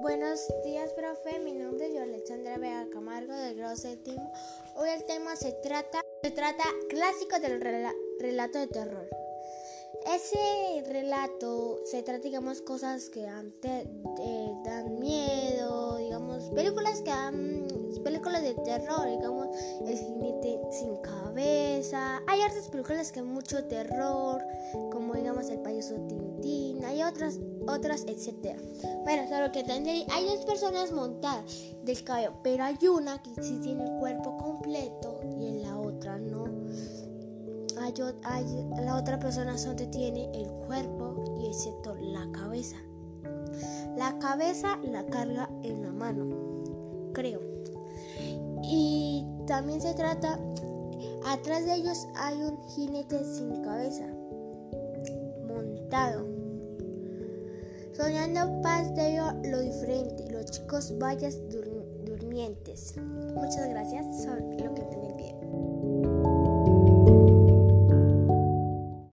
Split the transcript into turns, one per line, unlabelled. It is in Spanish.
Buenos días, profe. Mi nombre es Yolexandra Vega Camargo del grado séptimo. Hoy el tema se trata, se trata clásico del relato de terror. Ese relato se trata, digamos, cosas que eh, dan miedo, digamos, películas que dan, películas de terror, digamos, el hay otras películas que mucho terror, como digamos El payaso Tintín, hay otras, otras, etc. Bueno, solo que entendí, hay dos personas montadas del cabello, pero hay una que sí tiene el cuerpo completo y en la otra no la otra persona solo tiene el cuerpo y excepto la cabeza. La cabeza la carga en la mano, creo. Y también se trata, atrás de ellos hay un jinete sin cabeza, montado. Soñando paz de lo diferente, los chicos vayas durmientes. Muchas gracias,